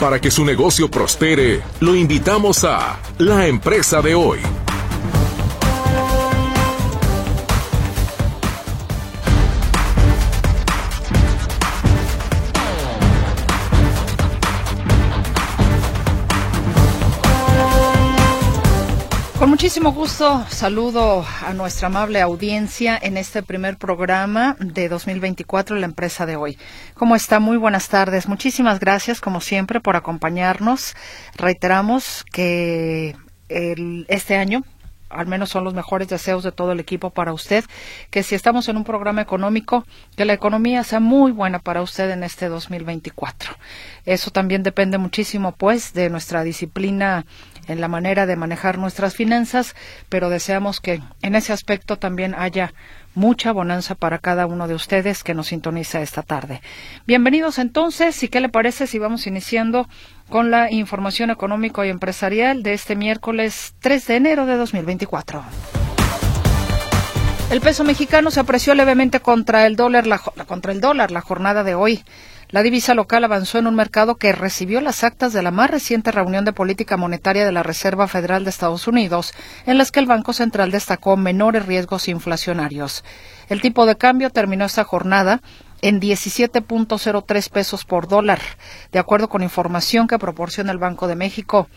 Para que su negocio prospere, lo invitamos a La Empresa de Hoy. Muchísimo gusto saludo a nuestra amable audiencia en este primer programa de 2024, la empresa de hoy. ¿Cómo está? Muy buenas tardes. Muchísimas gracias, como siempre, por acompañarnos. Reiteramos que el, este año al menos son los mejores deseos de todo el equipo para usted, que si estamos en un programa económico, que la economía sea muy buena para usted en este 2024. Eso también depende muchísimo, pues, de nuestra disciplina en la manera de manejar nuestras finanzas, pero deseamos que en ese aspecto también haya mucha bonanza para cada uno de ustedes que nos sintoniza esta tarde. Bienvenidos entonces, y qué le parece si vamos iniciando con la información económico y empresarial de este miércoles 3 de enero de 2024. El peso mexicano se apreció levemente contra el dólar la, contra el dólar la jornada de hoy. La divisa local avanzó en un mercado que recibió las actas de la más reciente reunión de política monetaria de la Reserva Federal de Estados Unidos, en las que el Banco Central destacó menores riesgos inflacionarios. El tipo de cambio terminó esta jornada en 17.03 pesos por dólar, de acuerdo con información que proporciona el Banco de México.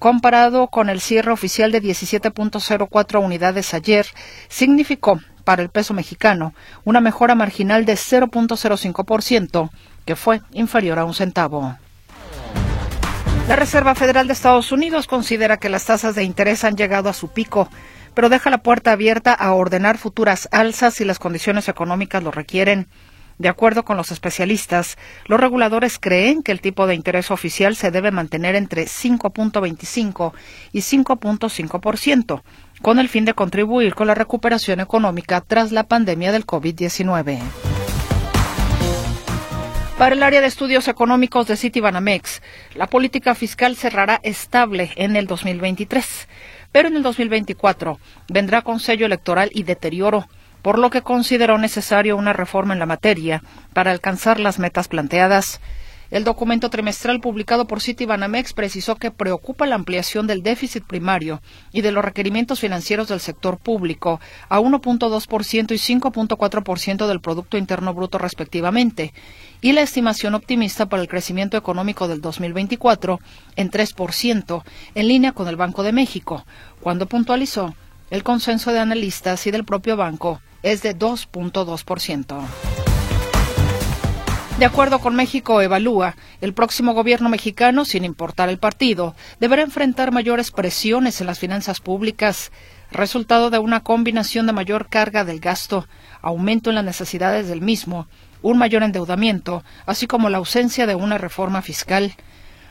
Comparado con el cierre oficial de 17.04 unidades ayer, significó para el peso mexicano una mejora marginal de 0.05% que fue inferior a un centavo. La Reserva Federal de Estados Unidos considera que las tasas de interés han llegado a su pico, pero deja la puerta abierta a ordenar futuras alzas si las condiciones económicas lo requieren. De acuerdo con los especialistas, los reguladores creen que el tipo de interés oficial se debe mantener entre 5.25 y 5.5%, con el fin de contribuir con la recuperación económica tras la pandemia del COVID-19. Para el área de estudios económicos de Citibanamex, la política fiscal cerrará estable en el 2023, pero en el 2024 vendrá con sello electoral y deterioro, por lo que consideró necesario una reforma en la materia para alcanzar las metas planteadas. El documento trimestral publicado por Citibanamex precisó que preocupa la ampliación del déficit primario y de los requerimientos financieros del sector público a 1.2% y 5.4% del Producto Interno Bruto respectivamente, y la estimación optimista para el crecimiento económico del 2024 en 3%, en línea con el Banco de México, cuando puntualizó el consenso de analistas y del propio banco es de 2.2%. De acuerdo con México Evalúa, el próximo gobierno mexicano, sin importar el partido, deberá enfrentar mayores presiones en las finanzas públicas, resultado de una combinación de mayor carga del gasto, aumento en las necesidades del mismo, un mayor endeudamiento, así como la ausencia de una reforma fiscal.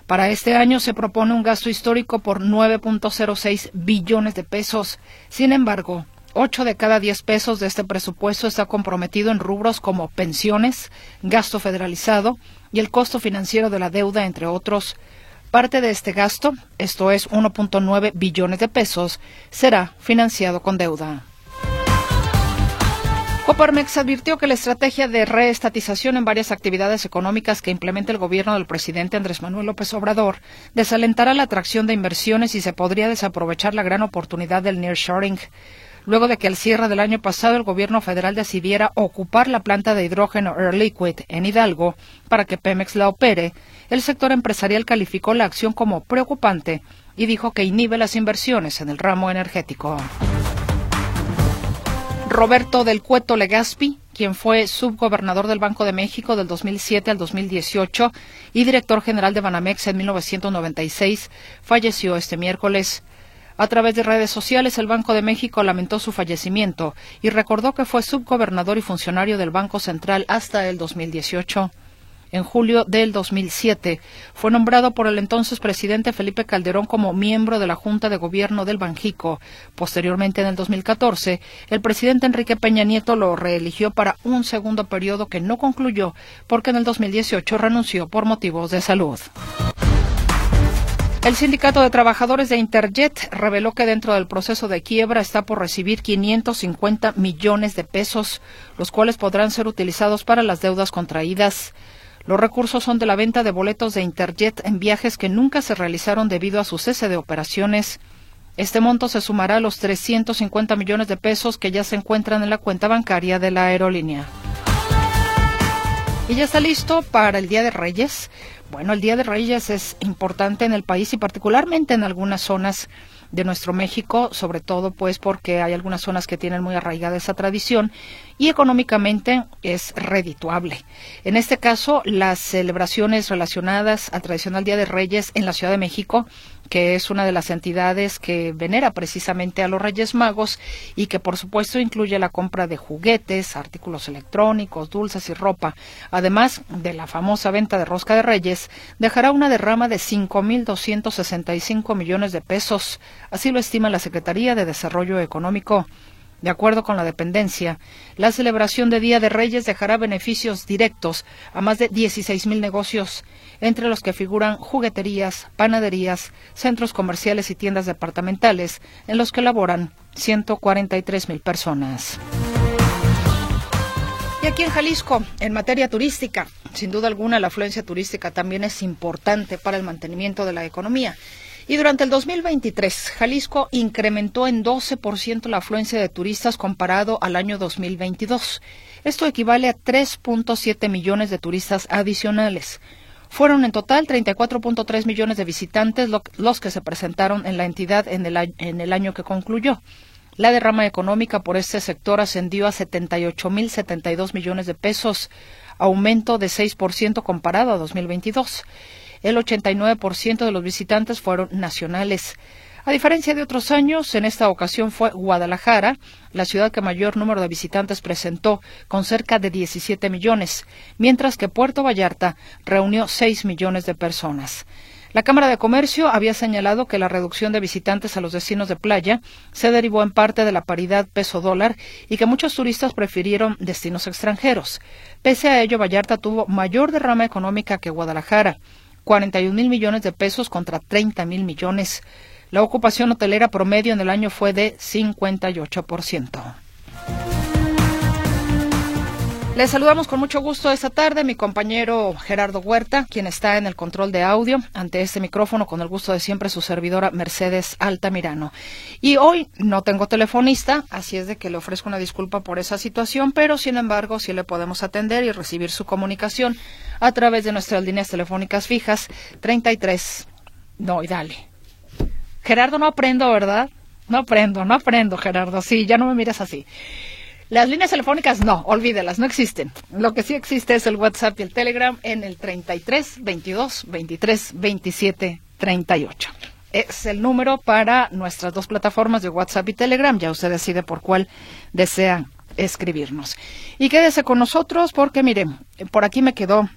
Para este año se propone un gasto histórico por 9.06 billones de pesos. Sin embargo, Ocho de cada diez pesos de este presupuesto está comprometido en rubros como pensiones, gasto federalizado y el costo financiero de la deuda, entre otros. Parte de este gasto, esto es 1.9 billones de pesos, será financiado con deuda. Coparmex advirtió que la estrategia de reestatización en varias actividades económicas que implementa el gobierno del presidente Andrés Manuel López Obrador desalentará la atracción de inversiones y se podría desaprovechar la gran oportunidad del nearshoring luego de que al cierre del año pasado el gobierno federal decidiera ocupar la planta de hidrógeno Air Liquid en Hidalgo para que Pemex la opere, el sector empresarial calificó la acción como preocupante y dijo que inhibe las inversiones en el ramo energético. Roberto del Cueto Legaspi, quien fue subgobernador del Banco de México del 2007 al 2018 y director general de Banamex en 1996, falleció este miércoles. A través de redes sociales, el Banco de México lamentó su fallecimiento y recordó que fue subgobernador y funcionario del Banco Central hasta el 2018. En julio del 2007 fue nombrado por el entonces presidente Felipe Calderón como miembro de la Junta de Gobierno del Banjico. Posteriormente, en el 2014, el presidente Enrique Peña Nieto lo reeligió para un segundo periodo que no concluyó porque en el 2018 renunció por motivos de salud. El Sindicato de Trabajadores de Interjet reveló que dentro del proceso de quiebra está por recibir 550 millones de pesos, los cuales podrán ser utilizados para las deudas contraídas. Los recursos son de la venta de boletos de Interjet en viajes que nunca se realizaron debido a su cese de operaciones. Este monto se sumará a los 350 millones de pesos que ya se encuentran en la cuenta bancaria de la aerolínea. Y ya está listo para el Día de Reyes. Bueno, el Día de Reyes es importante en el país y particularmente en algunas zonas de nuestro México, sobre todo pues porque hay algunas zonas que tienen muy arraigada esa tradición y económicamente es redituable. En este caso, las celebraciones relacionadas al tradicional Día de Reyes en la Ciudad de México que es una de las entidades que venera precisamente a los Reyes Magos y que por supuesto incluye la compra de juguetes, artículos electrónicos, dulces y ropa. Además de la famosa venta de rosca de Reyes, dejará una derrama de 5.265 millones de pesos. Así lo estima la Secretaría de Desarrollo Económico. De acuerdo con la dependencia, la celebración de Día de Reyes dejará beneficios directos a más de 16.000 negocios, entre los que figuran jugueterías, panaderías, centros comerciales y tiendas departamentales, en los que laboran 143.000 personas. Y aquí en Jalisco, en materia turística, sin duda alguna la afluencia turística también es importante para el mantenimiento de la economía. Y durante el 2023, Jalisco incrementó en 12% la afluencia de turistas comparado al año 2022. Esto equivale a 3.7 millones de turistas adicionales. Fueron en total 34.3 millones de visitantes los que se presentaron en la entidad en el, en el año que concluyó. La derrama económica por este sector ascendió a 78.072 millones de pesos, aumento de 6% comparado a 2022 el 89% de los visitantes fueron nacionales. A diferencia de otros años, en esta ocasión fue Guadalajara, la ciudad que mayor número de visitantes presentó, con cerca de 17 millones, mientras que Puerto Vallarta reunió 6 millones de personas. La Cámara de Comercio había señalado que la reducción de visitantes a los destinos de playa se derivó en parte de la paridad peso-dólar y que muchos turistas prefirieron destinos extranjeros. Pese a ello, Vallarta tuvo mayor derrama económica que Guadalajara. 41 mil millones de pesos contra 30 mil millones. La ocupación hotelera promedio en el año fue de 58%. Les saludamos con mucho gusto esta tarde mi compañero Gerardo Huerta, quien está en el control de audio ante este micrófono con el gusto de siempre su servidora Mercedes Altamirano. Y hoy no tengo telefonista, así es de que le ofrezco una disculpa por esa situación, pero sin embargo sí le podemos atender y recibir su comunicación a través de nuestras líneas telefónicas fijas 33. No, y dale. Gerardo, no aprendo, ¿verdad? No aprendo, no aprendo, Gerardo. Sí, ya no me miras así. Las líneas telefónicas no, olvídelas, no existen. Lo que sí existe es el WhatsApp y el Telegram en el 33 22 23 27 38. Es el número para nuestras dos plataformas de WhatsApp y Telegram. Ya usted decide por cuál desea escribirnos. Y quédese con nosotros porque, miren, por aquí me quedó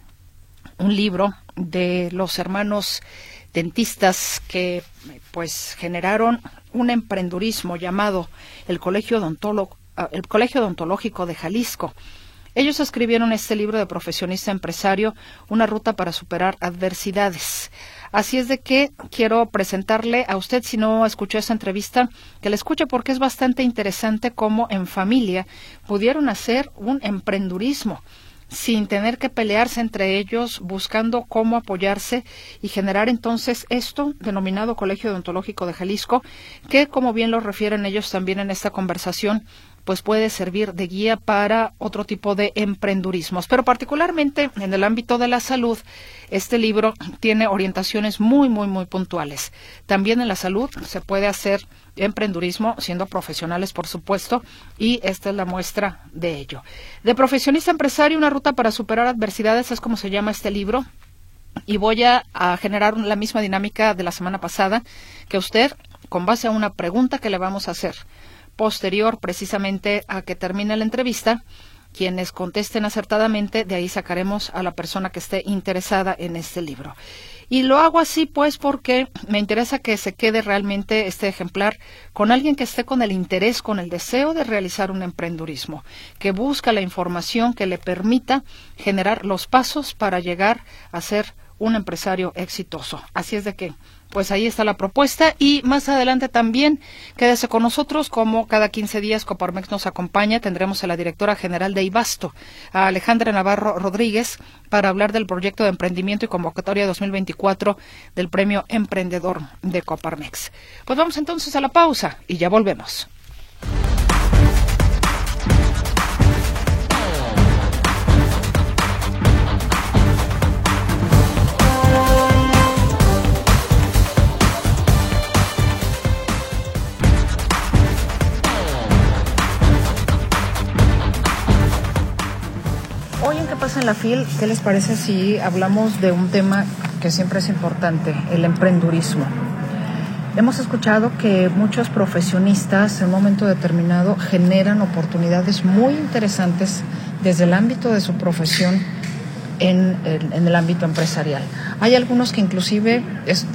un libro de los hermanos dentistas que pues generaron un emprendurismo llamado el Colegio Odontólogo el Colegio Odontológico de Jalisco. Ellos escribieron este libro de profesionista empresario, Una ruta para superar adversidades. Así es de que quiero presentarle a usted, si no escuchó esa entrevista, que la escuche porque es bastante interesante cómo en familia pudieron hacer un emprendurismo sin tener que pelearse entre ellos, buscando cómo apoyarse y generar entonces esto denominado Colegio Odontológico de Jalisco, que como bien lo refieren ellos también en esta conversación, pues puede servir de guía para otro tipo de emprendurismos. Pero particularmente en el ámbito de la salud, este libro tiene orientaciones muy, muy, muy puntuales. También en la salud se puede hacer emprendurismo siendo profesionales, por supuesto, y esta es la muestra de ello. De profesionista empresario, una ruta para superar adversidades es como se llama este libro. Y voy a, a generar la misma dinámica de la semana pasada que usted, con base a una pregunta que le vamos a hacer, posterior precisamente a que termine la entrevista, quienes contesten acertadamente, de ahí sacaremos a la persona que esté interesada en este libro. Y lo hago así pues porque me interesa que se quede realmente este ejemplar con alguien que esté con el interés, con el deseo de realizar un emprendurismo, que busca la información que le permita generar los pasos para llegar a ser un empresario exitoso. Así es de que pues ahí está la propuesta y más adelante también quédese con nosotros como cada 15 días Coparmex nos acompaña tendremos a la directora general de Ibasto a Alejandra Navarro Rodríguez para hablar del proyecto de emprendimiento y convocatoria 2024 del premio emprendedor de Coparmex. Pues vamos entonces a la pausa y ya volvemos. En la FIL, ¿qué les parece si hablamos de un tema que siempre es importante, el emprendurismo? Hemos escuchado que muchos profesionistas en un momento determinado generan oportunidades muy interesantes desde el ámbito de su profesión en, el ámbito empresarial. Hay algunos que inclusive,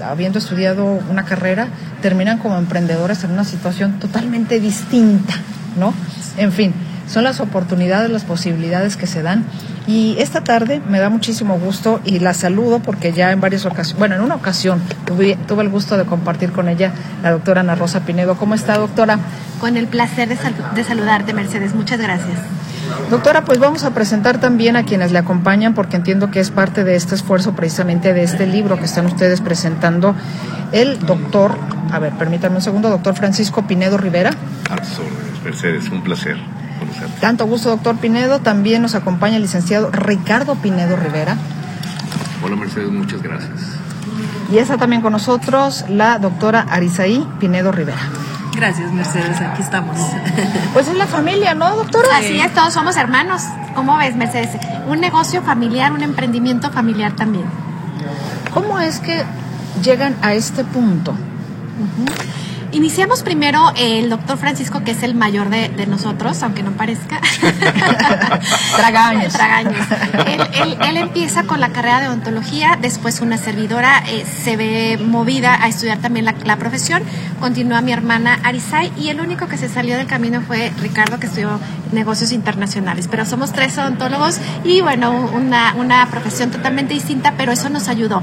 habiendo estudiado una carrera, terminan como emprendedores en una situación totalmente distinta, ¿no? En fin, son las oportunidades, las posibilidades que se dan. Y esta tarde me da muchísimo gusto y la saludo porque ya en varias ocasiones, bueno, en una ocasión tuve, tuve el gusto de compartir con ella la doctora Ana Rosa Pinedo. ¿Cómo está, doctora? Con el placer de, de saludarte, Mercedes. Muchas gracias. Doctora, pues vamos a presentar también a quienes le acompañan porque entiendo que es parte de este esfuerzo precisamente de este libro que están ustedes presentando. El doctor, a ver, permítanme un segundo, doctor Francisco Pinedo Rivera. A Mercedes, un placer. Tanto gusto, doctor Pinedo. También nos acompaña el licenciado Ricardo Pinedo Rivera. Hola, Mercedes, muchas gracias. Y está también con nosotros la doctora Arisaí Pinedo Rivera. Gracias, Mercedes, aquí estamos. Pues es la familia, ¿no, doctora? Así es, todos somos hermanos. ¿Cómo ves, Mercedes? Un negocio familiar, un emprendimiento familiar también. ¿Cómo es que llegan a este punto? Iniciamos primero el doctor Francisco, que es el mayor de, nosotros, aunque no parezca. Tragaños. Tragaños. Él, empieza con la carrera de odontología, después una servidora eh, se ve movida a estudiar también la, profesión, continúa mi hermana Arisay y el único que se salió del camino fue Ricardo, que estudió negocios internacionales. Pero somos tres odontólogos y bueno, una, una profesión totalmente distinta, pero eso nos ayudó.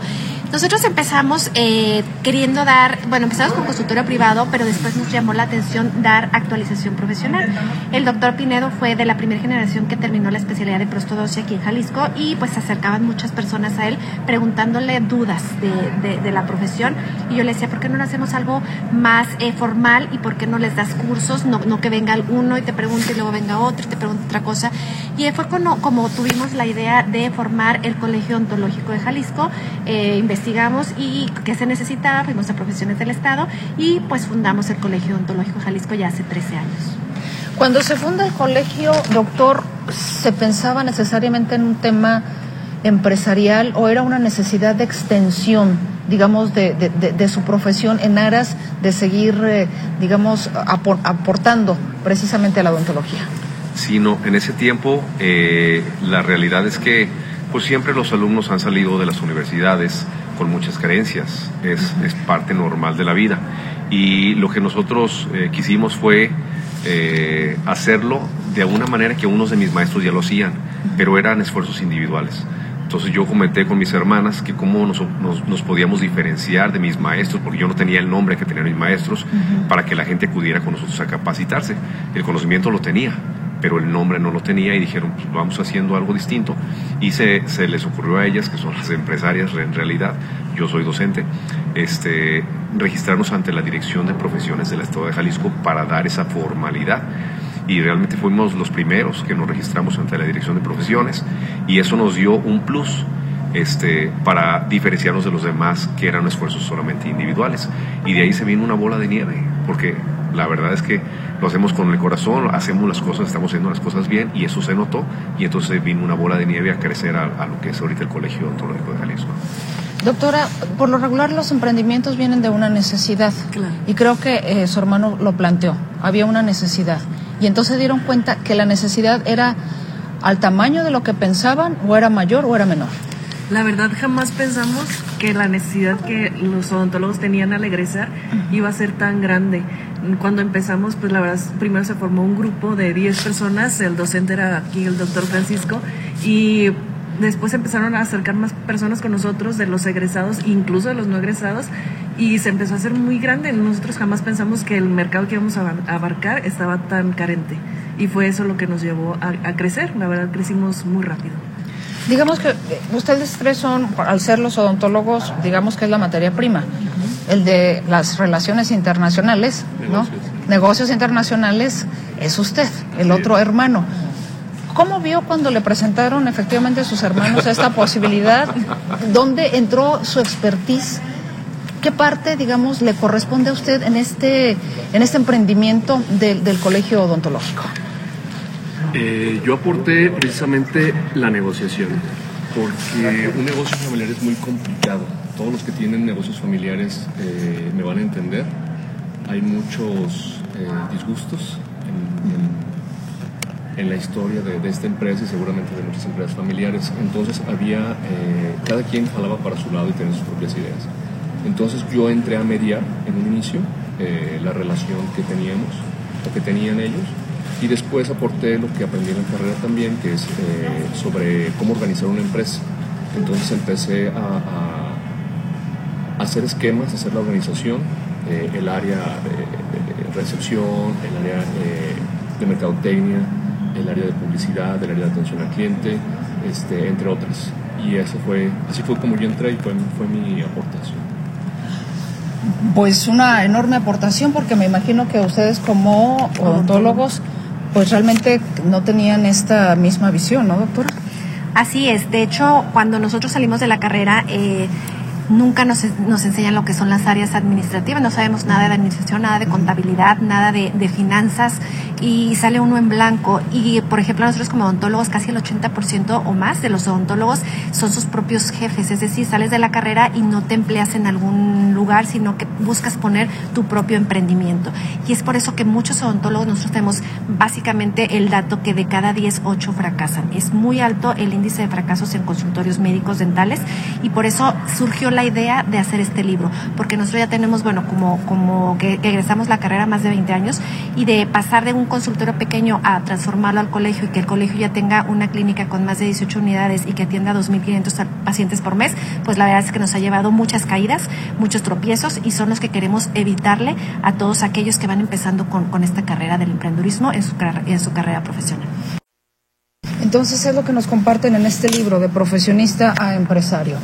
Nosotros empezamos eh, queriendo dar, bueno, empezamos con consultorio privado, pero después nos llamó la atención dar actualización profesional. El doctor Pinedo fue de la primera generación que terminó la especialidad de prostodoncia aquí en Jalisco y pues se acercaban muchas personas a él preguntándole dudas de, la profesión y yo le decía, ¿por qué no le hacemos algo más eh, formal y por qué no les das cursos? No, no que venga uno y te pregunte y luego venga otro y te pregunte otra cosa. Y fue como, como tuvimos la idea de formar el Colegio Ontológico de Jalisco, eh, investigamos y qué se necesitaba, fuimos a profesiones del Estado y pues fundamos el Colegio Ontológico Jalisco ya hace 13 años. Cuando se funda el colegio, doctor, ¿se pensaba necesariamente en un tema empresarial o era una necesidad de extensión, digamos, de, de, su profesión en aras de seguir, eh, digamos, aportando precisamente a la odontología? Sino en ese tiempo eh, la realidad es que pues siempre los alumnos han salido de las universidades con muchas creencias, es, es parte normal de la vida. Y lo que nosotros eh, quisimos fue eh, hacerlo de alguna manera que unos de mis maestros ya lo hacían, pero eran esfuerzos individuales. Entonces yo comenté con mis hermanas que cómo nos, nos, podíamos diferenciar de mis maestros, porque yo no tenía el nombre que tenían mis maestros, para que la gente acudiera con nosotros a capacitarse. El conocimiento lo tenía, pero el nombre no lo tenía y dijeron, pues vamos haciendo algo distinto. Y se, se les ocurrió a ellas, que son las empresarias en realidad, yo soy docente, este, registrarnos ante la Dirección de Profesiones del Estado de Jalisco para dar esa formalidad. Y realmente fuimos los primeros que nos registramos ante la Dirección de Profesiones y eso nos dio un plus este, para diferenciarnos de los demás que eran esfuerzos solamente individuales. Y de ahí se vino una bola de nieve, porque la verdad es que lo hacemos con el corazón, hacemos las cosas, estamos haciendo las cosas bien y eso se notó y entonces vino una bola de nieve a crecer a, lo que es ahorita el Colegio Odontológico de Jalisco. Doctora, por lo regular los emprendimientos vienen de una necesidad y creo que eh, su hermano lo planteó, había una necesidad y entonces dieron cuenta que la necesidad era al tamaño de lo que pensaban o era mayor o era menor. La verdad jamás pensamos que la necesidad que los odontólogos tenían al egresar iba a ser tan grande. Cuando empezamos, pues la verdad, primero se formó un grupo de 10 personas, el docente era aquí el doctor Francisco, y después empezaron a acercar más personas con nosotros, de los egresados, incluso de los no egresados, y se empezó a hacer muy grande. Nosotros jamás pensamos que el mercado que íbamos a abarcar estaba tan carente. Y fue eso lo que nos llevó a, crecer. La verdad, crecimos muy rápido. Digamos que eh, ustedes tres son, al ser los odontólogos, digamos que es la materia prima. El de las relaciones internacionales, ¿no? Negocios internacionales es usted, el otro hermano. ¿Cómo vio cuando le presentaron efectivamente a sus hermanos esta posibilidad? ¿Dónde entró su expertise? ¿Qué parte, digamos, le corresponde a usted en este, en este emprendimiento del colegio odontológico? Eh, yo aporté precisamente la negociación, porque un negocio familiar es muy complicado. Todos los que tienen negocios familiares eh, me van a entender. Hay muchos eh, disgustos en en la historia de, esta empresa y seguramente de muchas empresas familiares. Entonces había, eh, cada quien jalaba para su lado y tenía sus propias ideas. Entonces yo entré a mediar en un inicio eh, la relación que teníamos o que tenían ellos y después aporté lo que aprendí en la carrera también, que es eh, sobre cómo organizar una empresa. Entonces empecé a, hacer esquemas, a hacer la organización, el área de, recepción, el área de mercadotecnia, el área de publicidad, el área de atención al cliente, este, entre otras. Y eso fue, así fue como yo entré y fue, fue mi aportación. Pues una enorme aportación porque me imagino que ustedes como odontólogos pues realmente no tenían esta misma visión, ¿no, doctora? Así es. De hecho, cuando nosotros salimos de la carrera, eh, nunca nos, nos, enseñan lo que son las áreas administrativas, no sabemos nada de administración, nada de contabilidad, nada de, de finanzas y sale uno en blanco. Y, por ejemplo, nosotros como odontólogos, casi el 80% o más de los odontólogos son sus propios jefes, es decir, sales de la carrera y no te empleas en algún lugar, sino que buscas poner tu propio emprendimiento. Y es por eso que muchos odontólogos, nosotros tenemos básicamente el dato que de cada 10, 8 fracasan. Es muy alto el índice de fracasos en consultorios médicos dentales y por eso surgió la idea de hacer este libro, porque nosotros ya tenemos, bueno, como, como que, que egresamos la carrera más de 20 años y de pasar de un consultorio pequeño a transformarlo al colegio y que el colegio ya tenga una clínica con más de 18 unidades y que atienda a 2.500 pacientes por mes, pues la verdad es que nos ha llevado muchas caídas, muchos tropiezos y son los que queremos evitarle a todos aquellos que van empezando con, con esta carrera del emprendurismo en su, en su carrera profesional. Entonces es lo que nos comparten en este libro de profesionista a empresario.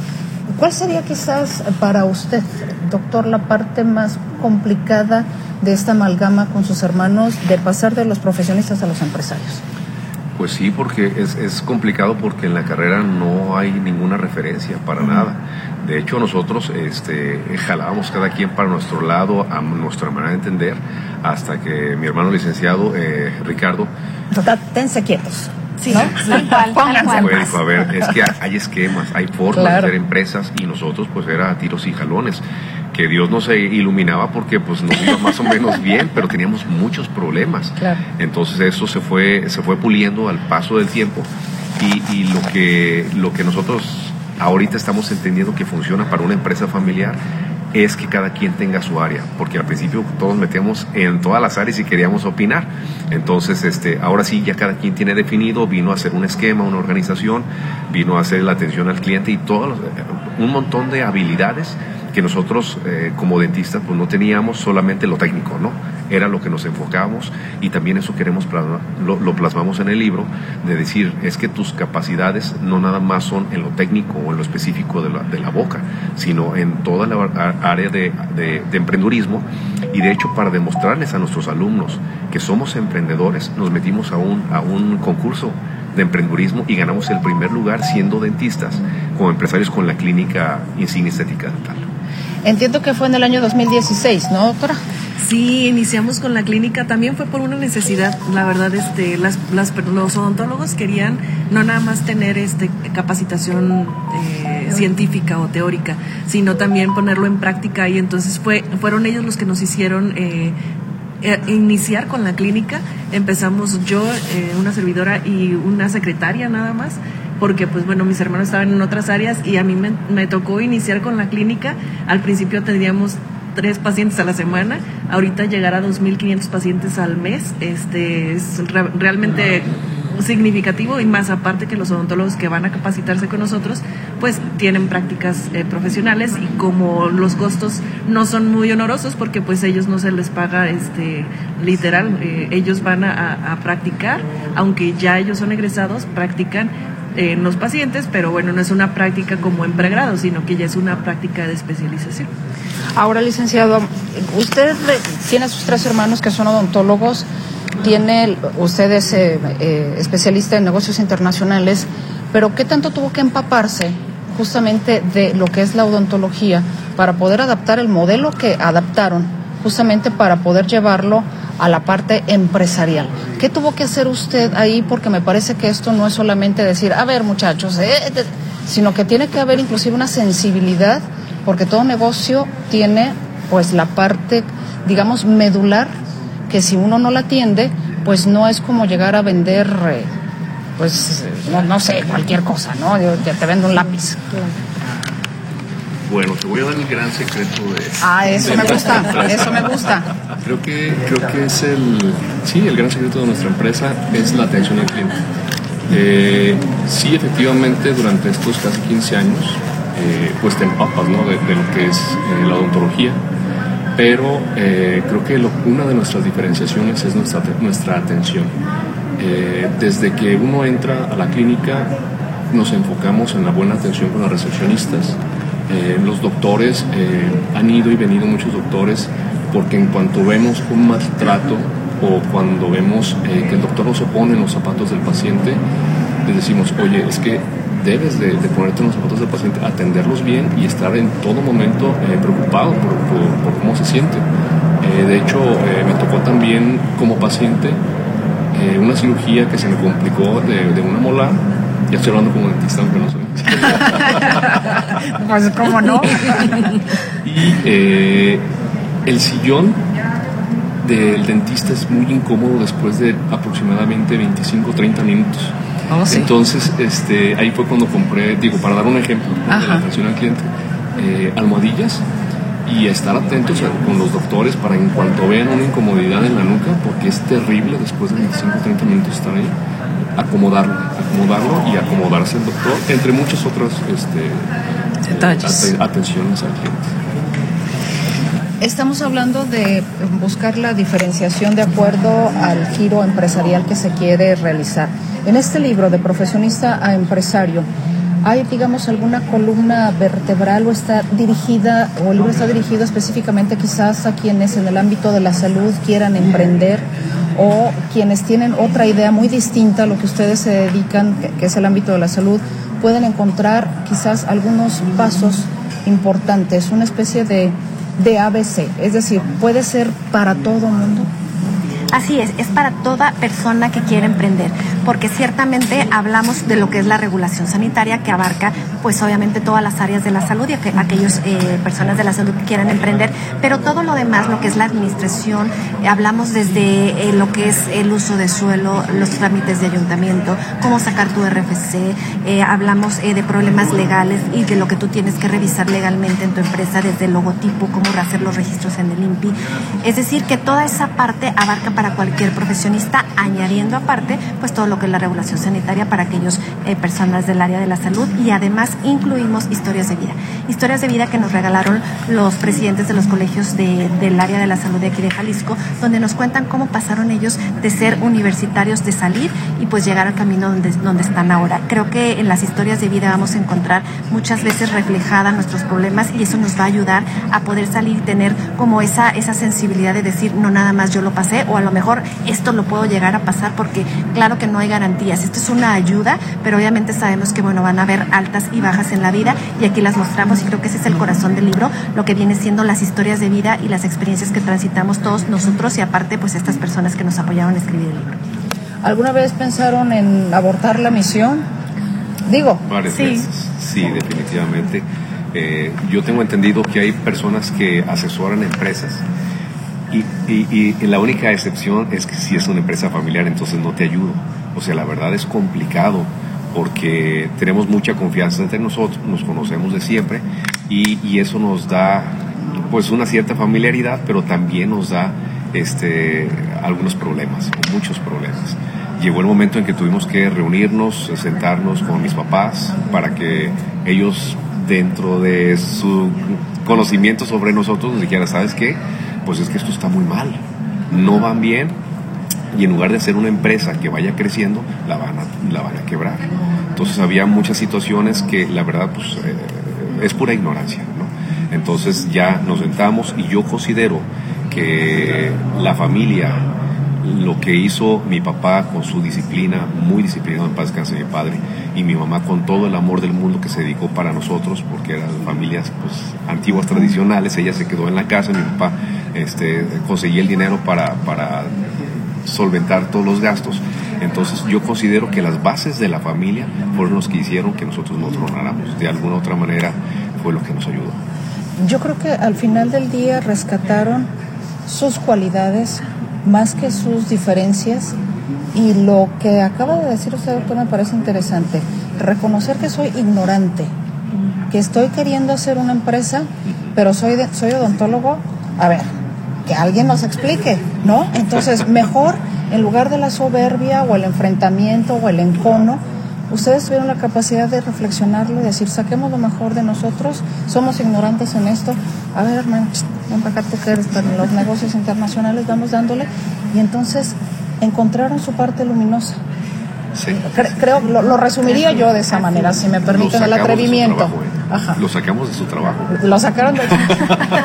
¿Cuál sería quizás para usted, doctor, la parte más complicada de esta amalgama con sus hermanos de pasar de los profesionistas a los empresarios? Pues sí, porque es, es complicado porque en la carrera no hay ninguna referencia para nada. De hecho, nosotros este, jalábamos cada quien para nuestro lado, a nuestra manera de entender, hasta que mi hermano licenciado, eh, Ricardo... Tense quietos. Sí, ¿no? tal cual, a ver, es que hay esquemas, hay formas de hacer empresas y nosotros pues era tiros y jalones. Que Dios nos iluminaba porque pues nos iba más o menos bien, pero teníamos muchos problemas. Entonces eso se fue, se fue puliendo al paso del tiempo. Y, y, lo, que, lo que nosotros ahorita estamos entendiendo que funciona para una empresa familiar es que cada quien tenga su área, porque al principio todos metíamos en todas las áreas y queríamos opinar. Entonces, este, ahora sí ya cada quien tiene definido, vino a hacer un esquema, una organización, vino a hacer la atención al cliente y todo, un montón de habilidades que nosotros eh, como dentistas pues no teníamos solamente lo técnico, ¿no? Era lo que nos enfocábamos y también eso queremos plasmar, lo, plasmamos en el libro, de decir, es que tus capacidades no nada más son en lo técnico o en lo específico de la, de la boca, sino en toda la área de, de, de emprendurismo y de hecho para demostrarles a nuestros alumnos que somos emprendedores, nos metimos a un, a un concurso de emprendurismo y ganamos el primer lugar siendo dentistas como empresarios con la clínica Insignia Estética Dental. Entiendo que fue en el año 2016, ¿no, doctora? Sí, iniciamos con la clínica, también fue por una necesidad, la verdad, este, las, las, los odontólogos querían no nada más tener este, capacitación eh, científica o teórica, sino también ponerlo en práctica y entonces fue, fueron ellos los que nos hicieron eh, eh, iniciar con la clínica. Empezamos yo, una servidora y una secretaria nada más porque pues bueno, mis hermanos estaban en otras áreas y a mí me, tocó iniciar con la clínica. Al principio teníamos tres pacientes a la semana, ahorita llegar a 2.500 pacientes al mes, este es realmente significativo y más aparte que los odontólogos que van a capacitarse con nosotros, pues tienen prácticas eh, profesionales y como los costos no son muy honorosos porque pues ellos no se les paga este literal, eh, ellos van a practicar, aunque ya ellos son egresados, practican en los pacientes, pero bueno, no es una práctica como en pregrado, sino que ya es una práctica de especialización. Ahora, licenciado, usted tiene sus tres hermanos que son odontólogos, tiene, usted es eh, eh, especialista en negocios internacionales, pero ¿qué tanto tuvo que empaparse justamente de lo que es la odontología para poder adaptar el modelo que adaptaron, justamente para poder llevarlo a la parte empresarial. ¿Qué tuvo que hacer usted ahí? Porque me parece que esto no es solamente decir, a ver muchachos, eh, sino que tiene que haber inclusive una sensibilidad, porque todo negocio tiene pues la parte, digamos, medular, que si uno no la atiende, pues no es como llegar a vender, eh, pues, no, no, sé, cualquier cosa, ¿no? Yo, te vendo un lápiz. Bueno, te voy a dar el gran secreto de... Ah, eso me gusta, eso me gusta. Creo que, creo que es el, sí, el gran secreto de nuestra empresa es la atención al cliente. Eh, sí, efectivamente, durante estos casi 15 años, eh, pues te empapas ¿no? de, de, lo que es eh, la odontología, pero eh, creo que lo, una de nuestras diferenciaciones es nuestra, nuestra atención. Desde que uno entra a la clínica, nos enfocamos en la buena atención con las recepcionistas, eh, los doctores, eh, han ido y venido muchos doctores porque en cuanto vemos un maltrato o cuando vemos eh, que el doctor no se pone en los zapatos del paciente, les decimos, oye, es que debes de, ponerte en los zapatos del paciente, atenderlos bien y estar en todo momento preocupado por, cómo se siente. De hecho, me tocó también como paciente una cirugía que se me complicó de, de una molar ya estoy hablando como dentista, aunque no soy. pues, ¿cómo no? y eh, el sillón del dentista es muy incómodo después de aproximadamente 25 o 30 minutos. Oh, sí. Entonces, este, ahí fue cuando compré, digo, para dar un ejemplo ¿no? de la atención al cliente, eh, almohadillas y estar atentos a, con los doctores para en cuanto vean una incomodidad en la nuca, porque es terrible después de 25 o 30 minutos estar ahí, acomodarlo, acomodarlo y acomodarse el doctor, entre muchas otras este, detalles. At atenciones al cliente. Estamos hablando de buscar la diferenciación de acuerdo al giro empresarial que se quiere realizar. En este libro, de profesionista a empresario, ¿hay, digamos, alguna columna vertebral o está dirigida, o el libro está dirigido específicamente quizás a quienes en el ámbito de la salud quieran emprender o quienes tienen otra idea muy distinta a lo que ustedes se dedican, que es el ámbito de la salud, pueden encontrar quizás algunos pasos importantes, una especie de de ABC, es decir, puede ser para todo mundo. Así es, es para toda persona que quiere emprender, porque ciertamente hablamos de lo que es la regulación sanitaria que abarca, pues obviamente todas las áreas de la salud y aqu aquellas eh, personas de la salud que quieran emprender, pero todo lo demás, lo que es la administración, hablamos desde eh, lo que es el uso de suelo, los trámites de ayuntamiento, cómo sacar tu RFC, eh, hablamos de problemas legales y de lo que tú tienes que revisar legalmente en tu empresa, desde el logotipo, cómo hacer los registros en el INPI, es decir, que toda esa parte abarca para cualquier profesionista, añadiendo aparte pues todo lo que es la regulación sanitaria para aquellas eh, personas del área de la salud y además incluimos historias de vida. Historias de vida que nos regalaron los presidentes de los colegios de, del área de la salud de aquí de Jalisco, donde nos cuentan cómo pasaron ellos de ser universitarios, de salir y pues llegar al camino donde, donde están ahora. Creo que en las historias de vida vamos a encontrar muchas veces reflejadas nuestros problemas y eso nos va a ayudar a poder salir y tener como esa, esa sensibilidad de decir, no nada más yo lo pasé o a lo mejor esto lo puedo llegar a pasar porque claro que no hay garantías. Esto es una ayuda, pero obviamente sabemos que bueno, van a haber altas y bajas en la vida y aquí las mostramos y creo que ese es el corazón del libro, lo que viene siendo las historias de vida y las experiencias que transitamos todos nosotros y aparte pues estas personas que nos apoyaron a escribir el libro. ¿Alguna vez pensaron en abortar la misión? Digo. Varias sí. veces, sí, definitivamente. Eh, yo tengo entendido que hay personas que asesoran empresas y, y, y, la única excepción es que si es una empresa familiar, entonces no te ayudo. O sea, la verdad es complicado porque tenemos mucha confianza entre nosotros, nos conocemos de siempre y, y eso nos da pues una cierta familiaridad, pero también nos da este, algunos problemas, o muchos problemas. llegó el momento en que tuvimos que reunirnos, sentarnos con mis papás para que ellos dentro de su conocimiento sobre nosotros nos dijeran, ¿sabes qué? Pues es que esto está muy mal, no van bien y en lugar de ser una empresa que vaya creciendo, la van a, la van a quebrar. Entonces había muchas situaciones que la verdad pues eh, es pura ignorancia, ¿no? Entonces ya nos sentamos y yo considero que la familia lo que hizo mi papá con su disciplina, muy disciplinado en paz descanse mi padre, y mi mamá con todo el amor del mundo que se dedicó para nosotros, porque eran familias pues, antiguas, tradicionales, ella se quedó en la casa, mi papá este, conseguía el dinero para solventar todos los gastos. Entonces yo considero que las bases de la familia fueron los que hicieron que nosotros nos tronáramos. De alguna otra manera fue lo que nos ayudó. Yo creo que al final del día rescataron sus cualidades, más que sus diferencias. Y lo que acaba de decir usted, doctor, me parece interesante. Reconocer que soy ignorante, que estoy queriendo hacer una empresa, pero soy, soy odontólogo. A ver, que alguien nos explique, ¿no? Entonces, mejor, en lugar de la soberbia o el enfrentamiento o el encono, ustedes tuvieron la capacidad de reflexionarlo y decir, saquemos lo mejor de nosotros, somos ignorantes en esto. A ver, hermano, ven para acá, tú que eres para los negocios internacionales, vamos dándole. Y entonces encontraron su parte luminosa. Sí. creo, lo, resumiría yo de esa manera, si me permiten el atrevimiento. ¿eh? Lo sacamos de su trabajo. Lo sacaron de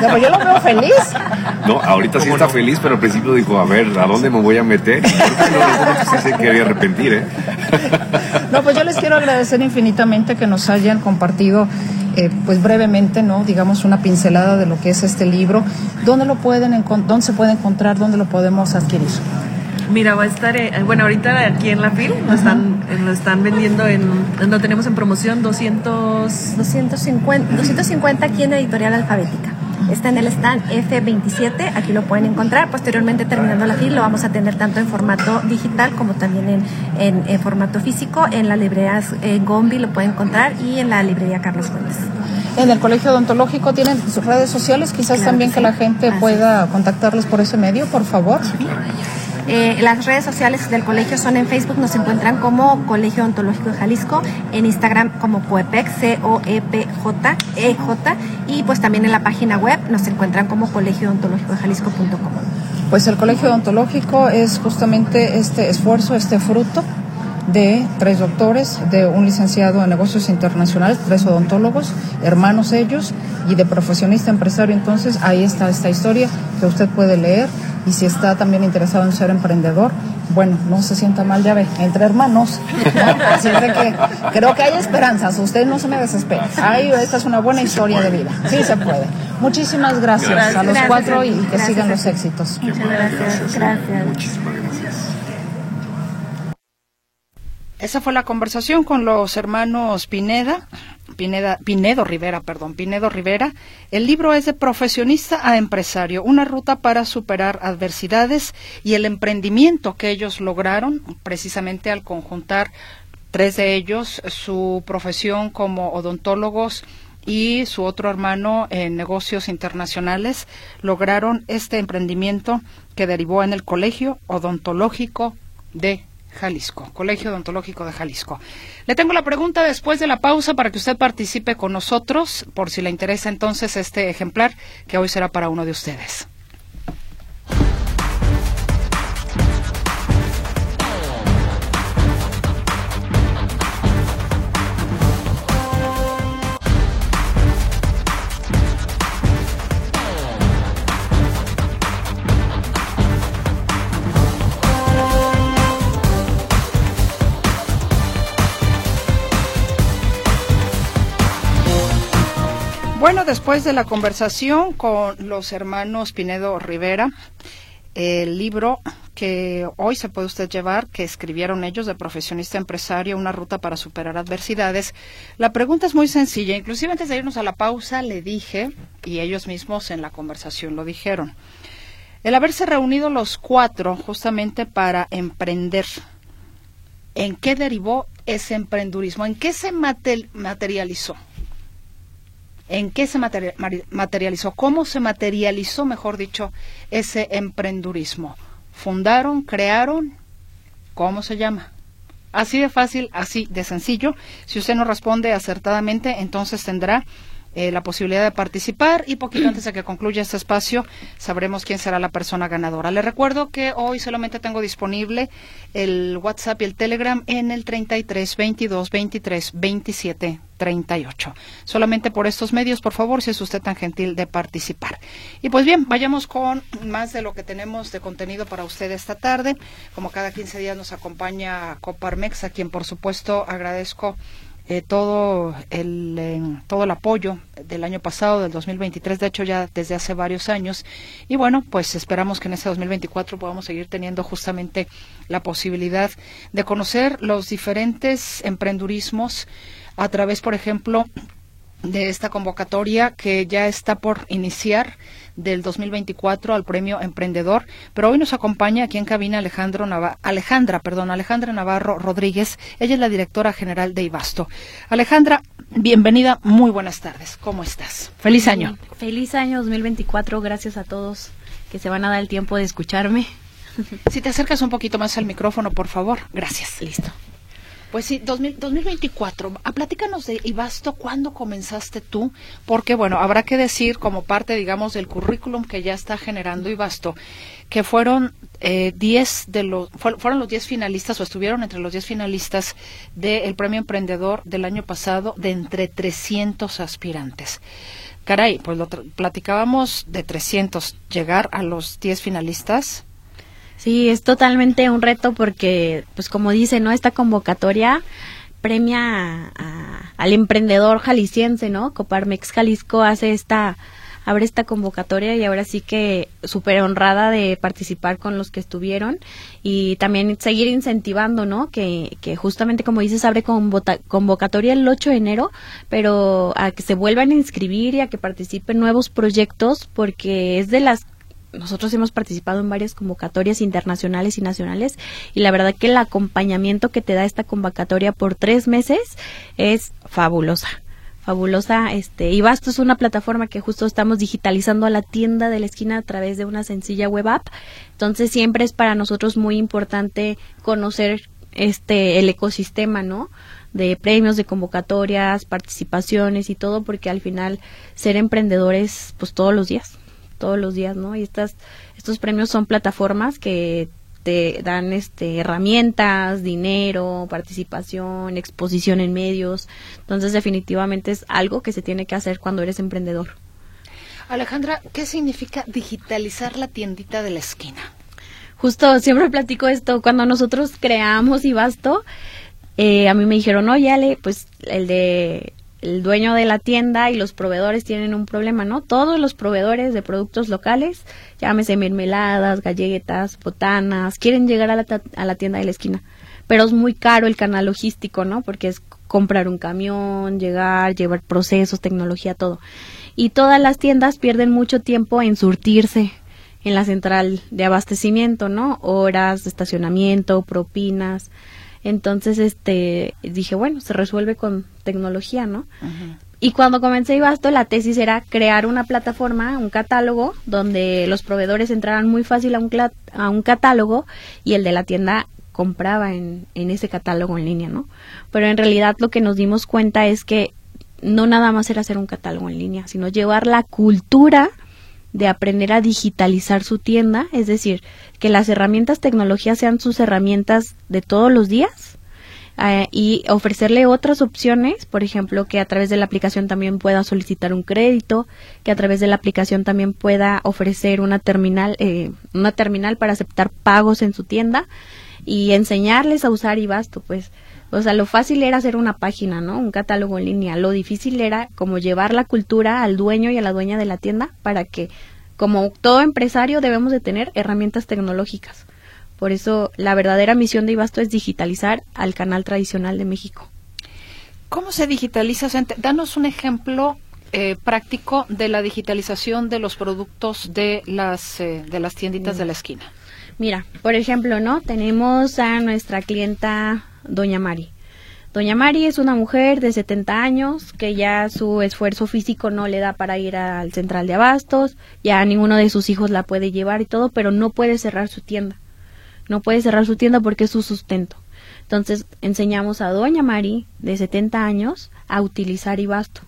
Pero yo lo veo feliz. No, ahorita sí está feliz, pero al principio dijo, a ver, ¿a dónde me voy a meter? No, sí se quería arrepentir, ¿eh? No, pues yo les quiero agradecer infinitamente que nos hayan compartido eh, pues brevemente, ¿no? Digamos una pincelada de lo que es este libro. ¿Dónde lo pueden dónde se puede encontrar? ¿Dónde lo podemos adquirir? Mira, va a estar, eh, bueno, ahorita aquí en la FIL lo están, eh, lo están vendiendo en, lo tenemos en promoción 200... 250, 250 aquí en Editorial Alfabética. Está en el stand F27, aquí lo pueden encontrar. Posteriormente, terminando la FIL, lo vamos a tener tanto en formato digital como también en, en, formato físico. En la librería eh, Gombi lo pueden encontrar y en la librería Carlos Fuentes. En el Colegio Odontológico tienen sus redes sociales, quizás también que, la gente pueda contactarles por ese medio, por favor. Eh, las redes sociales del colegio son en Facebook, nos encuentran como Colegio Ontológico de Jalisco, en Instagram como COEPEC, C-O-E-P-J, E-J, y pues también en la página web nos encuentran como Colegio Ontológico de Jalisco.com. Pues el Colegio Odontológico es justamente este esfuerzo, este fruto de tres doctores, de un licenciado en negocios internacionales, tres odontólogos, hermanos ellos, y de profesionista empresario. Entonces, ahí está esta historia que usted puede leer y si está también interesado en ser emprendedor, bueno, no se sienta mal, ya ve, entre hermanos. Así es de que creo que hay esperanzas, usted no se me desespere. Ahí, esta es una buena historia de vida, sí se puede. Muchísimas gracias, a los cuatro y, que sigan los éxitos. Muchas gracias. Gracias. Muchísimas gracias. Esa fue la conversación con los hermanos Pineda, Pineda, Pinedo Rivera, perdón, Pinedo Rivera. El libro es de profesionista a empresario, una ruta para superar adversidades y el emprendimiento que ellos lograron precisamente al conjuntar tres de ellos su profesión como odontólogos y su otro hermano en negocios internacionales lograron este emprendimiento que derivó en el Colegio Odontológico de Jalisco, Colegio Odontológico de Jalisco. Le tengo la pregunta después de la pausa para que usted participe con nosotros, por si le interesa entonces este ejemplar, que hoy será para uno de ustedes. Bueno, después de la conversación con los hermanos Pinedo Rivera, el libro que hoy se puede usted llevar, que escribieron ellos de profesionista empresario, una ruta para superar adversidades. La pregunta es muy sencilla. Inclusive antes de irnos a la pausa le dije, y ellos mismos en la conversación lo dijeron, el haberse reunido los cuatro justamente para emprender. ¿En qué derivó ese emprendurismo? ¿En qué se materializó? En qué se materializó, cómo se materializó, mejor dicho, ese emprendurismo. Fundaron, crearon ¿Cómo se llama? Así de fácil, así de sencillo. Si usted no responde acertadamente, entonces tendrá eh, la posibilidad de participar y poquito antes de que concluya este espacio sabremos quién será la persona ganadora. Le recuerdo que hoy solamente tengo disponible el WhatsApp y el Telegram en el 33 22 23 27 38. Solamente por estos medios, por favor, si es usted tan gentil de participar. Y pues bien, vayamos con más de lo que tenemos de contenido para usted esta tarde. Como cada 15 días nos acompaña Coparmex, a quien por supuesto agradezco eh, todo el eh, todo el apoyo del año pasado del 2023 de hecho ya desde hace varios años. Y bueno pues esperamos que en este 2024 podamos seguir teniendo justamente la posibilidad de conocer los diferentes emprendurismos a través por ejemplo de esta convocatoria que ya está por iniciar del 2024 al premio Emprendedor. Pero hoy nos acompaña aquí en cabina Alejandro Alejandra, perdón, Alejandra Navarro Rodríguez. Ella es la directora general de Ibasto. Alejandra, bienvenida, muy buenas tardes. ¿Cómo estás? Feliz año. Feliz año 2024. Gracias a todos que se van a dar el tiempo de escucharme. Si te acercas un poquito más al micrófono, por favor. Gracias. Listo. Pues sí, 2024. A platícanos de Ibasto, ¿cuándo comenzaste tú? Porque, bueno, habrá que decir, como parte, digamos, del currículum que ya está generando Ibasto, que fueron 10 eh, de los, fueron los 10 finalistas o estuvieron entre los 10 finalistas del Premio Emprendedor del año pasado de entre 300 aspirantes. Caray, pues lo platicábamos de 300, llegar a los 10 finalistas Sí, es totalmente un reto porque, pues como dice, ¿no? Esta convocatoria premia al emprendedor jalisciense, ¿no? Coparmex Jalisco hace esta, abre esta convocatoria y ahora sí que súper honrada de participar con los que estuvieron y también seguir incentivando, ¿no? Que, que justamente como dices, abre convocatoria el 8 de enero, pero a que se vuelvan a inscribir y a que participen nuevos proyectos porque es de las nosotros hemos participado en varias convocatorias internacionales y nacionales y la verdad que el acompañamiento que te da esta convocatoria por tres meses es fabulosa fabulosa este y Basto es una plataforma que justo estamos digitalizando a la tienda de la esquina a través de una sencilla web app. Entonces siempre es para nosotros muy importante conocer este el ecosistema no de premios de convocatorias participaciones y todo porque al final ser emprendedores pues todos los días todos los días, ¿no? Y estas, estos premios son plataformas que te dan este herramientas, dinero, participación, exposición en medios. Entonces, definitivamente es algo que se tiene que hacer cuando eres emprendedor. Alejandra, ¿qué significa digitalizar la tiendita de la esquina? Justo siempre platico esto. Cuando nosotros creamos Ibasto, eh, a mí me dijeron, oye, Ale, pues el de el dueño de la tienda y los proveedores tienen un problema, ¿no? Todos los proveedores de productos locales, llámese mermeladas, galletas, botanas, quieren llegar a la, a la tienda de la esquina, pero es muy caro el canal logístico, ¿no? Porque es comprar un camión, llegar, llevar procesos, tecnología, todo. Y todas las tiendas pierden mucho tiempo en surtirse en la central de abastecimiento, ¿no? Horas de estacionamiento, propinas. Entonces, este, dije, bueno, se resuelve con tecnología, ¿no? Y cuando comencé Ibasto, la tesis era crear una plataforma, un catálogo, donde los proveedores entraran muy fácil a un, a un catálogo y el de la tienda compraba en, en ese catálogo en línea, ¿no? Pero en realidad lo que nos dimos cuenta es que no nada más era hacer un catálogo en línea, sino llevar la cultura de aprender a digitalizar su tienda, es decir, que las herramientas tecnologías sean sus herramientas de todos los días eh, y ofrecerle otras opciones, por ejemplo, que a través de la aplicación también pueda solicitar un crédito, que a través de la aplicación también pueda ofrecer una terminal, eh, una terminal para aceptar pagos en su tienda y enseñarles a usar Ibasto, pues o sea, lo fácil era hacer una página, ¿no? Un catálogo en línea. Lo difícil era como llevar la cultura al dueño y a la dueña de la tienda para que, como todo empresario, debemos de tener herramientas tecnológicas. Por eso, la verdadera misión de Ibasto es digitalizar al canal tradicional de México. ¿Cómo se digitaliza? danos un ejemplo eh, práctico de la digitalización de los productos de las, eh, de las tienditas de la esquina. Mira, por ejemplo, ¿no? Tenemos a nuestra clienta Doña Mari. Doña Mari es una mujer de 70 años que ya su esfuerzo físico no le da para ir al central de abastos, ya ninguno de sus hijos la puede llevar y todo, pero no puede cerrar su tienda. No puede cerrar su tienda porque es su sustento. Entonces enseñamos a doña Mari, de 70 años, a utilizar Ibasto.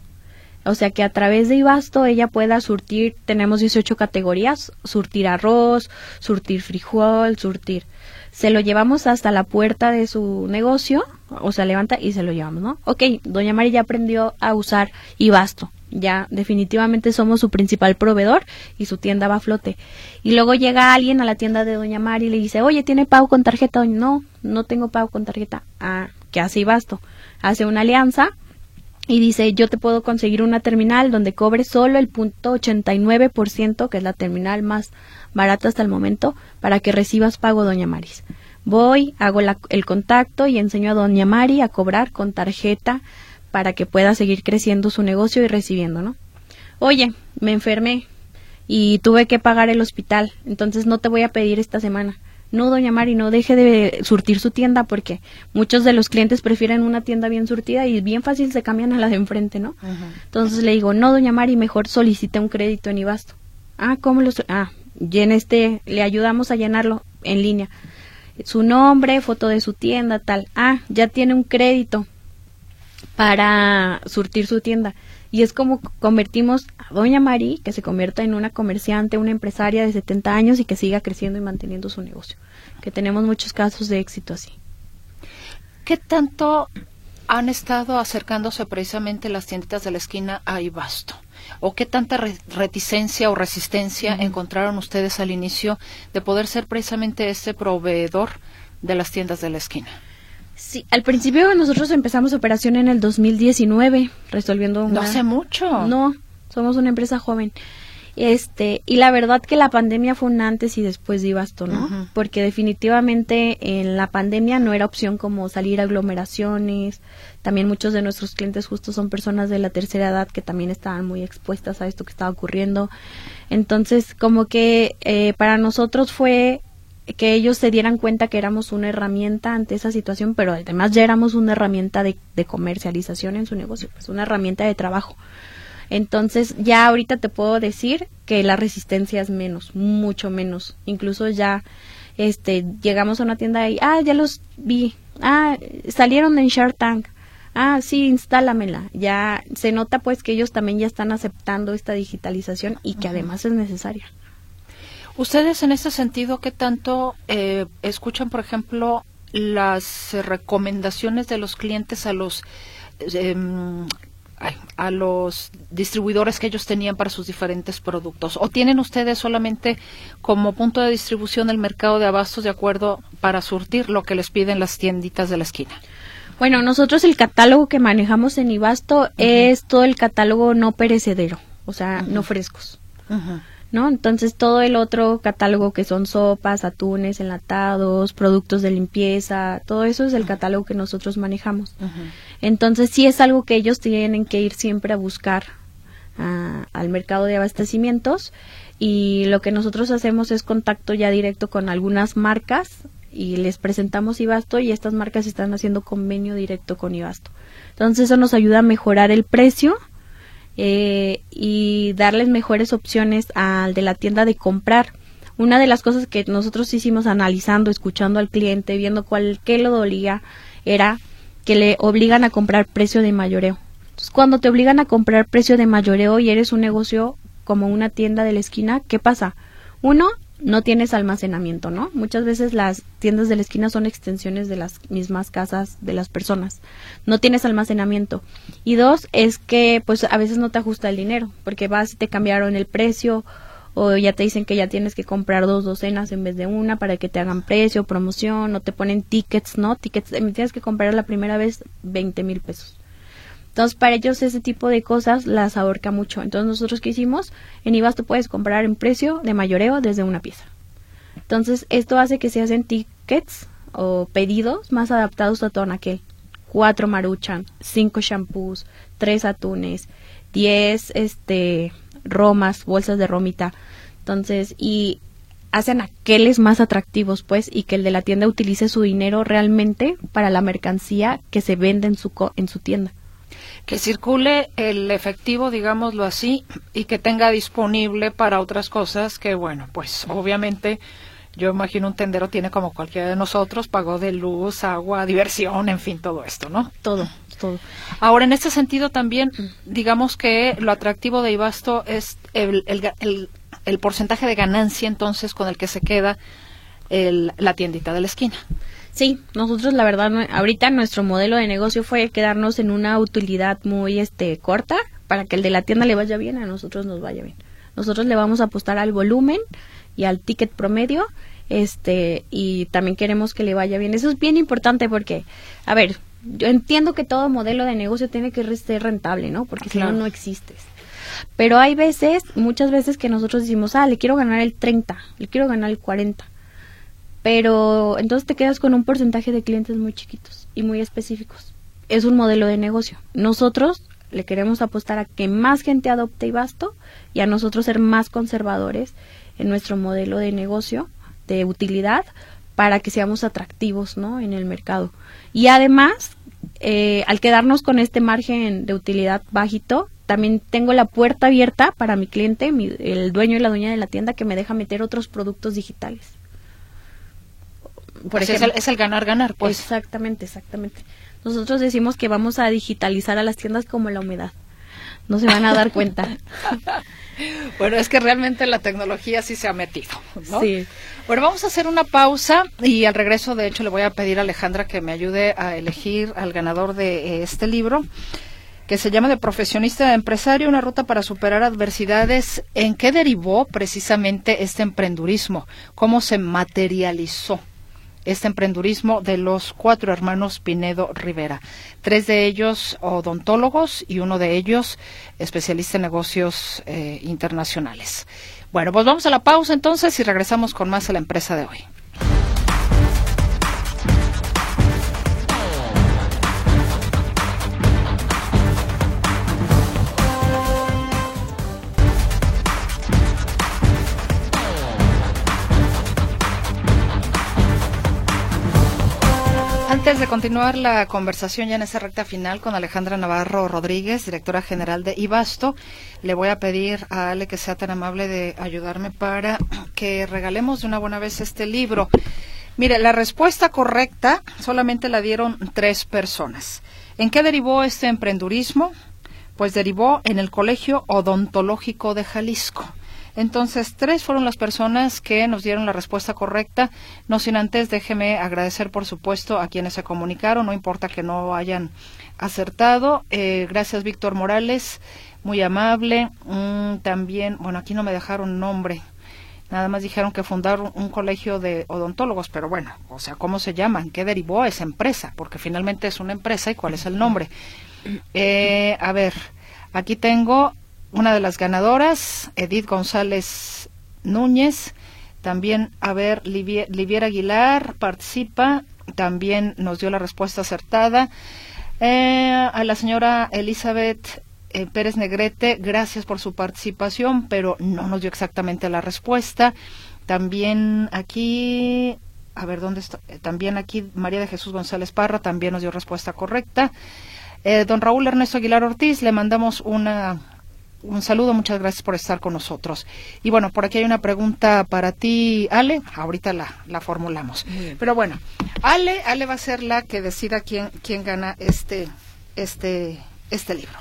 O sea que a través de Ibasto ella pueda surtir, tenemos 18 categorías, surtir arroz, surtir frijol, surtir. Se lo llevamos hasta la puerta de su negocio, o sea, levanta y se lo llevamos, ¿no? Ok, doña Mari ya aprendió a usar Ibasto ya definitivamente somos su principal proveedor y su tienda va a flote. Y luego llega alguien a la tienda de Doña Mari y le dice, oye, ¿tiene pago con tarjeta? No, no tengo pago con tarjeta. Ah, ¿qué hace Ibasto? Hace una alianza y dice, yo te puedo conseguir una terminal donde cobre solo el punto 89%, que es la terminal más barata hasta el momento, para que recibas pago Doña Maris. Voy, hago el contacto y enseño a Doña Mari a cobrar con tarjeta para que pueda seguir creciendo su negocio y recibiendo, ¿no? Oye, me enfermé y tuve que pagar el hospital, entonces no te voy a pedir esta semana. No, doña Mari, no deje de surtir su tienda porque muchos de los clientes prefieren una tienda bien surtida y bien fácil se cambian a la de enfrente, ¿no? Entonces le digo, no, doña Mari, mejor solicite un crédito en Ibasto. Ah, ¿cómo lo? Ah, llene este, le ayudamos a llenarlo en línea. Su nombre, foto de su tienda, tal. Ah, ya tiene un crédito para surtir su tienda. Y es como convertimos a Doña Mari, que se convierta en una comerciante, una empresaria de 70 años y que siga creciendo y manteniendo su negocio. Que tenemos muchos casos de éxito así. ¿Qué tanto han estado acercándose precisamente las tienditas de la esquina a Ibasto? ¿O qué tanta reticencia o resistencia encontraron ustedes al inicio de poder ser precisamente ese proveedor de las tiendas de la esquina? Sí, al principio nosotros empezamos operación en el 2019, resolviendo No hace mucho. No, somos una empresa joven. Este, y la verdad que la pandemia fue un antes y después de Ibasto, ¿no? Porque definitivamente en la pandemia no era opción como salir a aglomeraciones. También muchos de nuestros clientes justo son personas de la tercera edad que también estaban muy expuestas a esto que estaba ocurriendo. Entonces, como que eh, para nosotros fue que ellos se dieran cuenta que éramos una herramienta ante esa situación, pero además ya éramos una herramienta de, comercialización en su negocio, pues una herramienta de trabajo. Entonces ya ahorita te puedo decir que la resistencia es menos, mucho menos. Incluso ya este llegamos a una tienda y ah, ya los vi. Ah, salieron en Shark Tank. Ah, sí, instálamela. Ya se nota pues que ellos también ya están aceptando esta digitalización y que además es necesaria. Ustedes en ese sentido, ¿qué tanto eh, escuchan, por ejemplo, las recomendaciones de los clientes a los em, a los distribuidores que ellos tenían para sus diferentes productos? ¿O tienen ustedes solamente como punto de distribución el mercado de abastos de acuerdo para surtir lo que les piden las tienditas de la esquina? Bueno, nosotros el catálogo que manejamos en Ibasto es todo el catálogo no perecedero, o sea, no frescos. ¿No? Entonces todo el otro catálogo que son sopas, atunes, enlatados, productos de limpieza, todo eso es el catálogo que nosotros manejamos. Entonces sí es algo que ellos tienen que ir siempre a buscar ah, al mercado de abastecimientos y lo que nosotros hacemos es contacto ya directo con algunas marcas y les presentamos Ibasto y estas marcas están haciendo convenio directo con Ibasto. Entonces eso nos ayuda a mejorar el precio eh, y darles mejores opciones al de la tienda de comprar. Una de las cosas que nosotros hicimos analizando, escuchando al cliente, viendo cuál qué lo dolía, era que le obligan a comprar precio de mayoreo. Entonces, cuando te obligan a comprar precio de mayoreo y eres un negocio como una tienda de la esquina, ¿qué pasa? Uno, no tienes almacenamiento, ¿no? Muchas veces las tiendas de la esquina son extensiones de las mismas casas de las personas. No tienes almacenamiento. Y dos, es que pues a veces no te ajusta el dinero, porque vas y te cambiaron el precio o ya te dicen que ya tienes que comprar dos docenas en vez de una para que te hagan precio, promoción, o te ponen tickets, ¿no? Tickets, eh, tienes que comprar la primera vez 20 mil pesos. Entonces, para ellos ese tipo de cosas las ahorca mucho. Entonces, nosotros qué hicimos? En IVAS tú puedes comprar en precio de mayoreo desde una pieza. Entonces, esto hace que se hacen tickets o pedidos más adaptados a todo aquel. Cuatro maruchan, cinco shampoos, tres atunes, diez este, romas, bolsas de romita. Entonces, y hacen aquellos más atractivos, pues, y que el de la tienda utilice su dinero realmente para la mercancía que se vende en su, en su tienda que circule el efectivo, digámoslo así, y que tenga disponible para otras cosas que, bueno, pues obviamente Yo imagino un tendero tiene como cualquiera de nosotros, pagó de luz, agua, diversión, en fin, todo esto, ¿no? Todo, todo. Ahora, en este sentido también, digamos que lo atractivo de Ibasto es el, el, el, el porcentaje de ganancia entonces con el que se queda el, la tiendita de la esquina. Sí, nosotros la verdad ahorita nuestro modelo de negocio fue quedarnos en una utilidad muy este corta para que el de la tienda le vaya bien, a nosotros nos vaya bien. Nosotros le vamos a apostar al volumen y al ticket promedio, este y también queremos que le vaya bien. Eso es bien importante porque a ver, yo entiendo que todo modelo de negocio tiene que ser rentable, ¿no? Porque si no no existes. Pero hay veces, muchas veces que nosotros decimos, "Ah, le quiero ganar el 30, le quiero ganar el 40." Pero entonces te quedas con un porcentaje de clientes muy chiquitos y muy específicos. Es un modelo de negocio. Nosotros le queremos apostar a que más gente adopte Ibasto y a nosotros ser más conservadores en nuestro modelo de negocio de utilidad para que seamos atractivos ¿no? en el mercado. Y además, eh, al quedarnos con este margen de utilidad bajito, también tengo la puerta abierta para mi cliente, el dueño y la dueña de la tienda, que me deja meter otros productos digitales por ejemplo, es el ganar-ganar, pues. Exactamente, exactamente. Nosotros decimos que vamos a digitalizar a las tiendas como la humedad. No se van a dar cuenta. bueno, es que realmente la tecnología sí se ha metido, ¿no? Sí. Bueno, vamos a hacer una pausa y al regreso, de hecho, le voy a pedir a Alejandra que me ayude a elegir al ganador de eh, este libro que se llama de profesionista a empresario, una ruta para superar adversidades. ¿En qué derivó precisamente este emprendurismo? ¿Cómo se materializó? Este emprendurismo de los cuatro hermanos Pinedo Rivera. Tres de ellos odontólogos y uno de ellos especialista en negocios eh, internacionales. Bueno, pues vamos a la pausa entonces y regresamos con más a la empresa de hoy. Antes de continuar la conversación ya en esa recta final con Alejandra Navarro Rodríguez, directora general de Ibasto, le voy a pedir a Ale que sea tan amable de ayudarme para que regalemos de una buena vez este libro. Mire, la respuesta correcta solamente la dieron tres personas. ¿En qué derivó este emprendurismo? Pues derivó en el Colegio Odontológico de Jalisco. Entonces, tres fueron las personas que nos dieron la respuesta correcta. No sin antes, déjeme agradecer, por supuesto, a quienes se comunicaron, no importa que no hayan acertado. Eh, gracias, Víctor Morales, muy amable. Mm, también, bueno, aquí no me dejaron nombre. Nada más dijeron que fundaron un colegio de odontólogos, pero bueno, o sea, ¿cómo se llaman? ¿Qué derivó esa empresa? Porque finalmente es una empresa y cuál es el nombre. Eh, a ver, aquí tengo una de las ganadoras, Edith González Núñez. También, a ver, Liviera Aguilar participa, también nos dio la respuesta acertada. Eh, a la señora Elizabeth eh, Pérez Negrete, gracias por su participación, pero no nos dio exactamente la respuesta. También aquí, a ver, ¿dónde está? Eh, también aquí María de Jesús González Parra también nos dio respuesta correcta. don Raúl Ernesto Aguilar Ortiz, le mandamos una un saludo, muchas gracias por estar con nosotros. Y bueno, por aquí hay una pregunta para ti, Ale. Ahorita la, la formulamos. Pero bueno, Ale, Ale va a ser la que decida quién, quién gana este, este, este libro.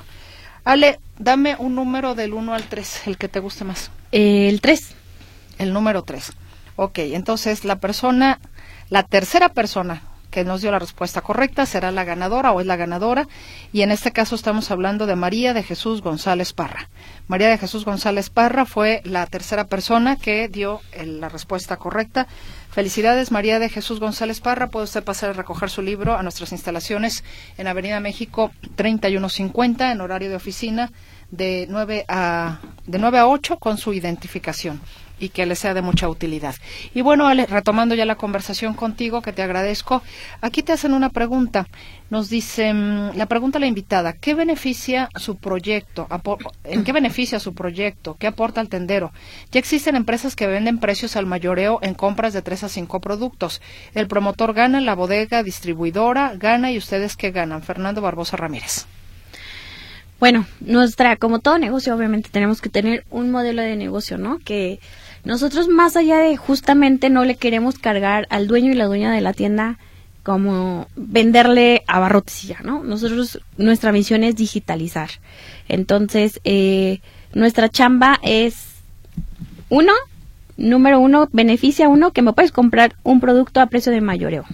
Ale, dame un número del 1 al 3, el que te guste más. El 3. El número 3. Ok, entonces la persona, la tercera persona que nos dio la respuesta correcta será la ganadora o es la ganadora. Y en este caso estamos hablando de María de Jesús González Parra. María de Jesús González Parra fue la tercera persona que dio la respuesta correcta. Felicidades, María de Jesús González Parra. Puede usted pasar a recoger su libro a nuestras instalaciones en Avenida México 3150 en horario de oficina de 9 a, de 9 a 8 con su identificación y que le sea de mucha utilidad. Y bueno, Ale, retomando ya la conversación contigo, que te agradezco, aquí te hacen una pregunta. Nos dicen, la pregunta a la invitada, ¿qué beneficia su proyecto? ¿En qué beneficia su proyecto? ¿Qué aporta al tendero? Ya existen empresas que venden precios al mayoreo en compras de tres a cinco productos. El promotor gana, la bodega distribuidora gana y ustedes qué ganan. Fernando Barbosa Ramírez. Bueno, nuestra, como todo negocio, obviamente tenemos que tener un modelo de negocio, ¿no? Que Nosotros más allá de justamente no le queremos cargar al dueño y la dueña de la tienda como venderle abarrotes y ya, ¿no? Nosotros, nuestra misión es digitalizar. Entonces, eh, nuestra chamba es, uno, número uno, beneficia uno que me puedes comprar un producto a precio de mayoreo.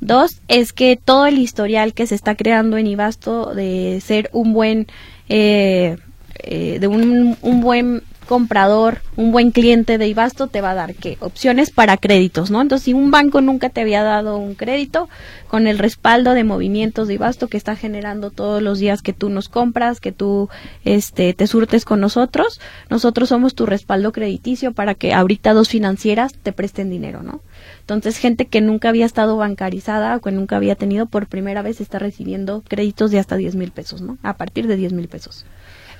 Dos, es que todo el historial que se está creando en Ibasto de ser un buen, eh, eh, de un, un buen comprador, un buen cliente de Ibasto te va a dar qué opciones para créditos, ¿no? Entonces, si un banco nunca te había dado un crédito, con el respaldo de movimientos de Ibasto que está generando todos los días que tú nos compras, que tú este te surtes con nosotros, nosotros somos tu respaldo crediticio para que ahorita dos financieras te presten dinero, ¿no? Entonces, gente que nunca había estado bancarizada o que nunca había tenido por primera vez está recibiendo créditos de hasta 10 mil pesos, ¿no? A partir de 10 mil pesos.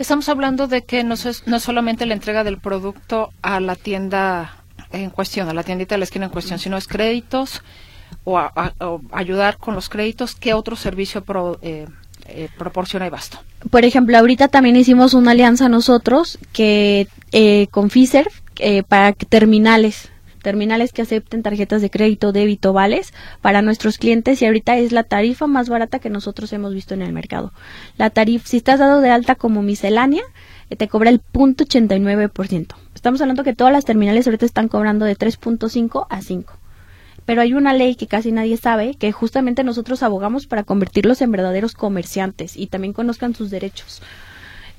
Estamos hablando de que no es, no solamente la entrega del producto a la tienda en cuestión, a la tiendita de la esquina en cuestión, sino es créditos o, a- ayudar con los créditos. ¿Qué otro servicio pro- eh, eh, proporciona Ibasto? Por ejemplo, ahorita también hicimos una alianza nosotros que eh, con Fiser eh, para terminales, terminales que acepten tarjetas de crédito, débito, vales para nuestros clientes y ahorita es la tarifa más barata que nosotros hemos visto en el mercado. La tarifa, si estás dado de alta como miscelánea, eh, te cobra el punto 89%. Estamos hablando que todas las terminales ahorita están cobrando de 3.5 a 5 pero hay una ley que casi nadie sabe, que justamente nosotros abogamos para convertirlos en verdaderos comerciantes y también conozcan sus derechos.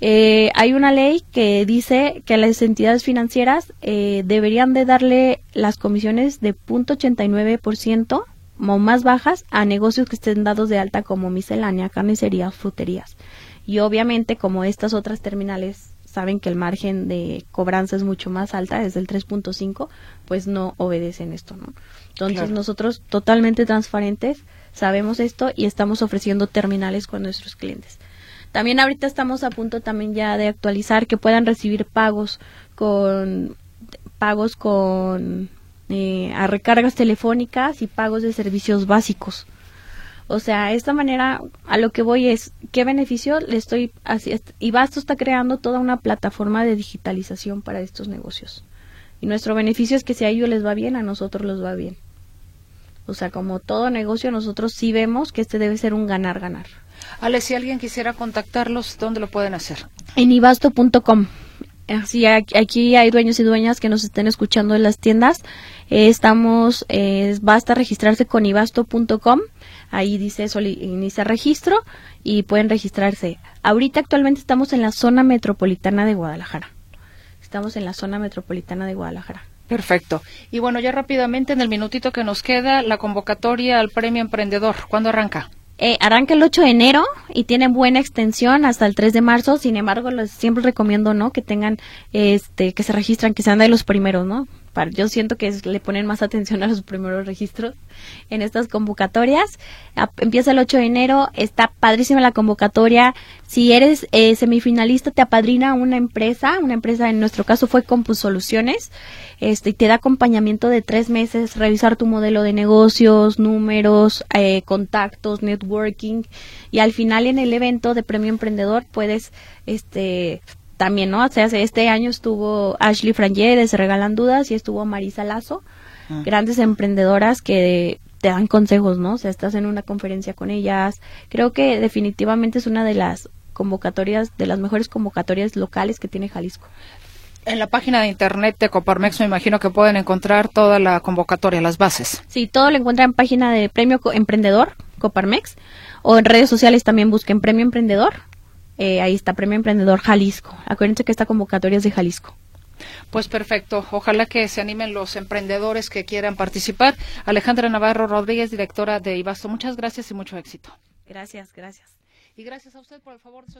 Eh, hay una ley que dice que las entidades financieras eh, deberían de darle las comisiones de 0.89% o más bajas a negocios que estén dados de alta como miscelánea, carnicerías, fruterías. Y obviamente como estas otras terminales saben que el margen de cobranza es mucho más alta, es del 3.5, pues no obedecen esto, ¿no? Entonces Claro. nosotros totalmente transparentes sabemos esto y estamos ofreciendo terminales con nuestros clientes. También ahorita estamos a punto también ya de actualizar que puedan recibir pagos con pagos con eh, a recargas telefónicas y pagos de servicios básicos. O sea, esta manera a lo que voy es qué beneficio le estoy haciendo. Y Basto está creando toda una plataforma de digitalización para estos negocios. Y nuestro beneficio es que si a ellos les va bien, a nosotros les va bien. O sea, como todo negocio, nosotros sí vemos que este debe ser un ganar-ganar. Ale, si alguien quisiera contactarlos, ¿dónde lo pueden hacer? En ibasto.com. Así, aquí hay dueños y dueñas que nos estén escuchando en las tiendas. Eh, estamos, eh, basta registrarse con ibasto.com. Ahí dice inicia registro y pueden registrarse. Ahorita actualmente estamos en la zona metropolitana de Guadalajara. Estamos en la zona metropolitana de Guadalajara. Perfecto. Y bueno, ya rápidamente, en el minutito que nos queda, la convocatoria al Premio Emprendedor. ¿Cuándo arranca? Eh, arranca el 8 de enero y tiene buena extensión hasta el 3 de marzo. Sin embargo, les siempre recomiendo, ¿no? Que tengan, este, que se registran, que sean de los primeros, ¿no? Yo siento que le ponen más atención a los primeros registros en estas convocatorias. Empieza el 8 de enero, está padrísima la convocatoria. Si eres eh, semifinalista, te apadrina una empresa, una empresa en nuestro caso fue Compus Soluciones, este, y te da acompañamiento de tres meses, revisar tu modelo de negocios, números, eh, contactos, networking, y al final en el evento de Premio Emprendedor puedes, este, también, ¿no? O sea, este año estuvo Ashley Frangé de Se Regalan Dudas y estuvo Marisa Lazo, grandes emprendedoras que te dan consejos, ¿no? O sea, estás en una conferencia con ellas. Creo que definitivamente es una de las convocatorias, de las mejores convocatorias locales que tiene Jalisco. En la página de internet de Coparmex me imagino que pueden encontrar toda la convocatoria, las bases. Sí, todo lo encuentran en página de Premio Emprendedor, Coparmex, o en redes sociales también busquen Premio Emprendedor. Eh, ahí está Premio Emprendedor Jalisco. Acuérdense que esta convocatoria es de Jalisco. Pues perfecto. Ojalá que se animen los emprendedores que quieran participar. Alejandra Navarro Rodríguez, directora de Ibasto. Muchas gracias y mucho éxito. Gracias, gracias. Y gracias a usted por el favor de su escucha.